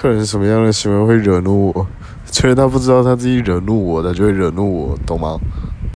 客人什么样的行为会惹怒我？虽然他不知道他自己惹怒我，他就会惹怒我，懂吗？